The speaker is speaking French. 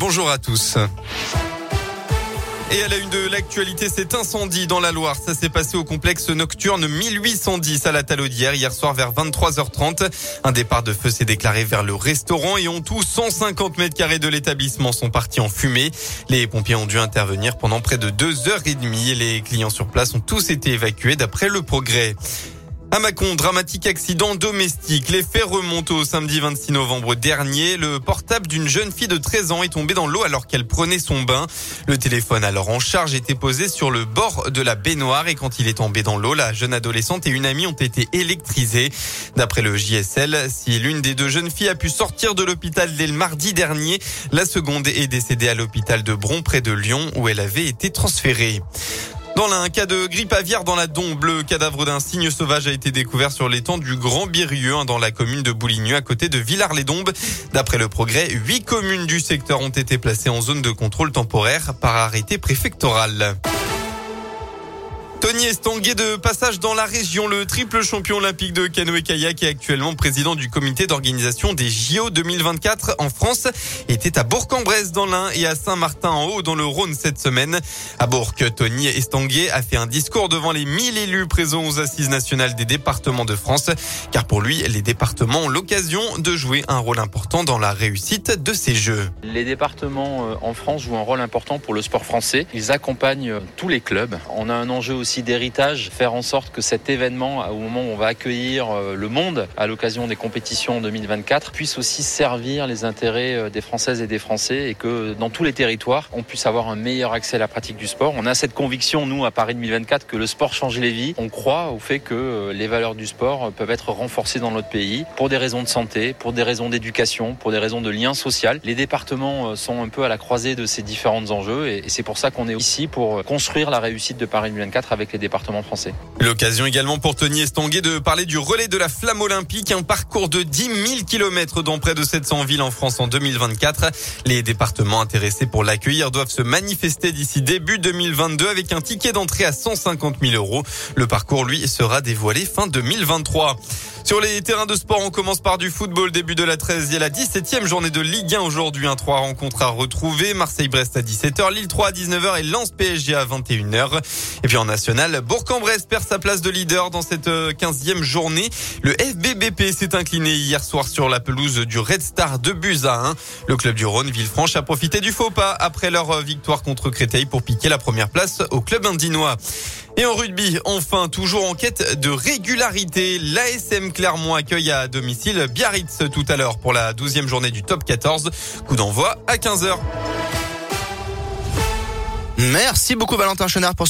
bonjour à tous. Et à la une de l'actualité, cet incendie dans la Loire. Ça s'est passé au complexe nocturne 1810 à la Talaudière hier soir vers 23h30. Un départ de feu s'est déclaré vers le restaurant et en tout 150 mètres carrés de l'établissement sont partis en fumée. Les pompiers ont dû intervenir pendant près de deux heures et demie et les clients sur place ont tous été évacués d'après le progrès. À dramatique accident domestique. Les faits remontent au samedi 26 novembre dernier. Le portable d'une jeune fille de 13 ans est tombé dans l'eau alors qu'elle prenait son bain. Le téléphone alors en charge était posé sur le bord de la baignoire et quand il est tombé dans l'eau, la jeune adolescente et une amie ont été électrisées. D'après le JSL, si l'une des deux jeunes filles a pu sortir de l'hôpital dès le mardi dernier, la seconde est décédée à l'hôpital de Bron près de Lyon où elle avait été transférée. Dans un cas de grippe aviaire dans la Dombe, le cadavre d'un cygne sauvage a été découvert sur l'étang du Grand Birieux, hein, dans la commune de Bouligneux, à côté de Villars-les-Dombes. D'après le progrès, huit communes du secteur ont été placées en zone de contrôle temporaire par arrêté préfectoral. Tony Estanguet de passage dans la région, le triple champion olympique de canoë-kayak et actuellement président du comité d'organisation des JO 2024 en France, était à Bourg-en-Bresse dans l'Ain et à Saint-Martin-en-Haut dans le Rhône cette semaine. À Bourg, Tony Estanguet a fait un discours devant les 1000 élus présents aux assises nationales des départements de France, car pour lui, les départements ont l'occasion de jouer un rôle important dans la réussite de ces Jeux. Les départements euh, en France jouent un rôle important pour le sport français. Ils accompagnent euh, tous les clubs. On a un enjeu aussi d'héritage, faire en sorte que cet événement, au moment où on va accueillir euh, le monde à l'occasion des compétitions en 2024, puisse aussi servir les intérêts euh, des Françaises et des Français et que dans tous les territoires, on puisse avoir un meilleur accès à la pratique du sport. On a cette conviction, nous, à Paris 2024, que le sport change les vies. On croit au fait que euh, les valeurs du sport peuvent être renforcées dans notre pays pour des raisons de santé, pour des raisons d'éducation, pour des raisons de lien social. Les départements sont un peu à la croisée de ces différents enjeux et c'est pour ça qu'on est ici pour construire la réussite de Paris 2024 avec avec les départements français. L'occasion également pour Tony Estanguet de parler du relais de la flamme olympique, un parcours de 10 000 kilomètres dans près de 700 villes en France en 2024. Les départements intéressés pour l'accueillir doivent se manifester d'ici début 2022 avec un ticket d'entrée à 150 000 euros. Le parcours, lui, sera dévoilé fin 2023. Sur les terrains de sport, on commence par du football. Début de la 13e et la 17e journée de Ligue 1 aujourd'hui. Un 3 rencontres à retrouver. Marseille-Brest à 17h, Lille 3 à 19h et Lens PSG à 21h. Et puis en national, Bourg-en-Bresse perd sa place de leader dans cette 15e euh, journée. Le FBBP s'est incliné hier soir sur la pelouse du Red Star de Buza. Le club du Rhône, Villefranche, a profité du faux pas après leur euh, victoire contre Créteil pour piquer la première place au club indinois. Et en rugby, enfin, toujours en quête de régularité, l'ASM Clermont accueille à domicile Biarritz tout à l'heure pour la 12e journée du top 14. Coup d'envoi à 15h. Merci beaucoup Valentin Chenard pour